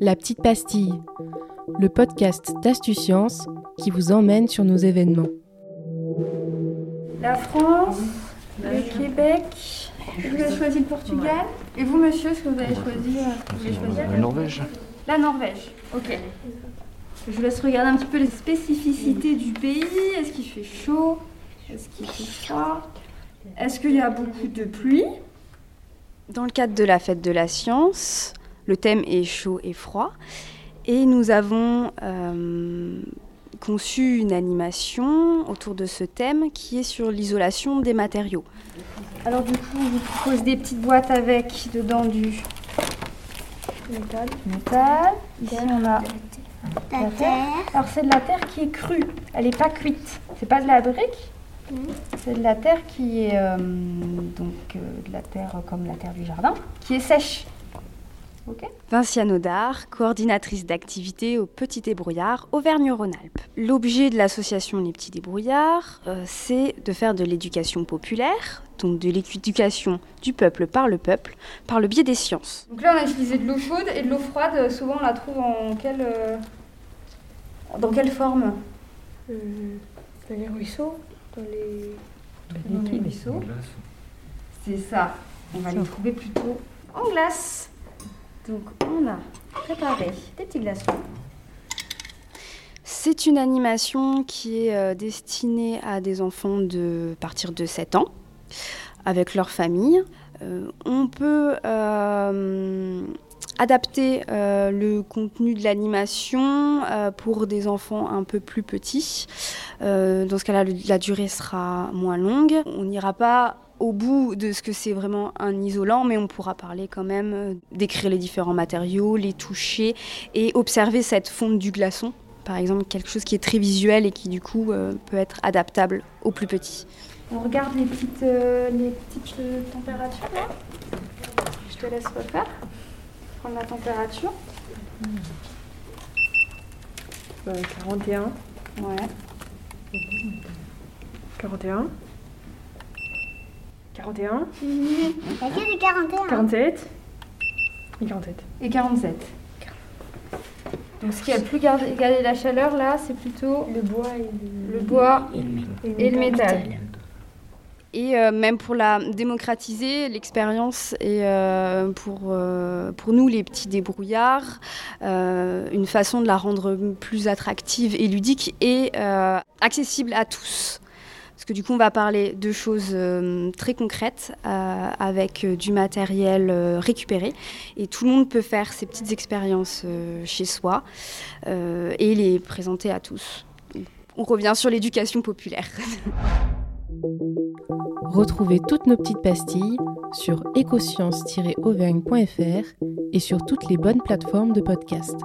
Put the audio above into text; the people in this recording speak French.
La petite pastille, le podcast d'Astucience qui vous emmène sur nos événements. La France, le Québec, vous avez choisi le Portugal. Et vous, monsieur, ce que vous avez choisi euh, vous La Norvège. La Norvège, ok. Je vous laisse regarder un petit peu les spécificités du pays. Est-ce qu'il fait chaud? Est-ce qu'il fait froid? Est-ce qu'il y a beaucoup de pluie? Dans le cadre de la fête de la science, le thème est chaud et froid. Et nous avons euh, conçu une animation autour de ce thème qui est sur l'isolation des matériaux. Alors du coup, on vous propose des petites boîtes avec dedans du métal. Ici, on a la terre. Alors c'est de la terre qui est crue. Elle n'est pas cuite. C'est pas de la brique. C'est de la terre qui est euh, donc euh, de la terre comme la terre du jardin, qui est sèche. Ok. Vinciane Audard, coordinatrice d'activité au Petit Débrouillard, Auvergne-Rhône-Alpes. L'objet de l'association Les Petits Débrouillards, euh, c'est de faire de l'éducation populaire, donc de l'éducation du peuple par le peuple, par le biais des sciences. Donc là, on a utilisé de l'eau chaude et de l'eau froide. Souvent, on la trouve en quelle euh, dans quelle forme? Euh, dans les ruisseaux, dans les... Dans les ruisseaux. C'est ça. On va les trouver plutôt en glace. Donc, on a préparé des petits glaçons. C'est une animation qui est euh, destinée à des enfants de partir de 7 ans, avec leur famille. Euh, on peut euh, adapter le contenu de l'animation pour des enfants un peu plus petits. Dans ce cas-là, la durée sera moins longue. On n'ira pas au bout de ce que c'est vraiment un isolant, mais on pourra parler quand même, euh, décrire les différents matériaux, les toucher et observer cette fonte du glaçon. Par exemple, quelque chose qui est très visuel et qui du coup euh, peut être adaptable aux plus petits. On regarde les petites, euh, les petites euh, températures là. Je te laisse refaire. Prendre la température. Euh, 41, Ouais. 41, 41, Laquelle est 41 47 et 47. Et 47. Donc ce qui a le plus gar- gardé la chaleur là, c'est plutôt Le bois et le bois et le métal. Et euh, même pour la démocratiser, l'expérience est euh, pour, euh, pour nous, les petits débrouillards, euh, une façon de la rendre plus attractive et ludique et euh, accessible à tous. Parce que du coup, on va parler de choses euh, très concrètes euh, avec euh, du matériel récupéré. Et tout le monde peut faire ces petites expériences chez soi et les présenter à tous. On revient sur l'éducation populaire. Retrouvez toutes nos petites pastilles sur écosciences-auvergne.fr et sur toutes les bonnes plateformes de podcast.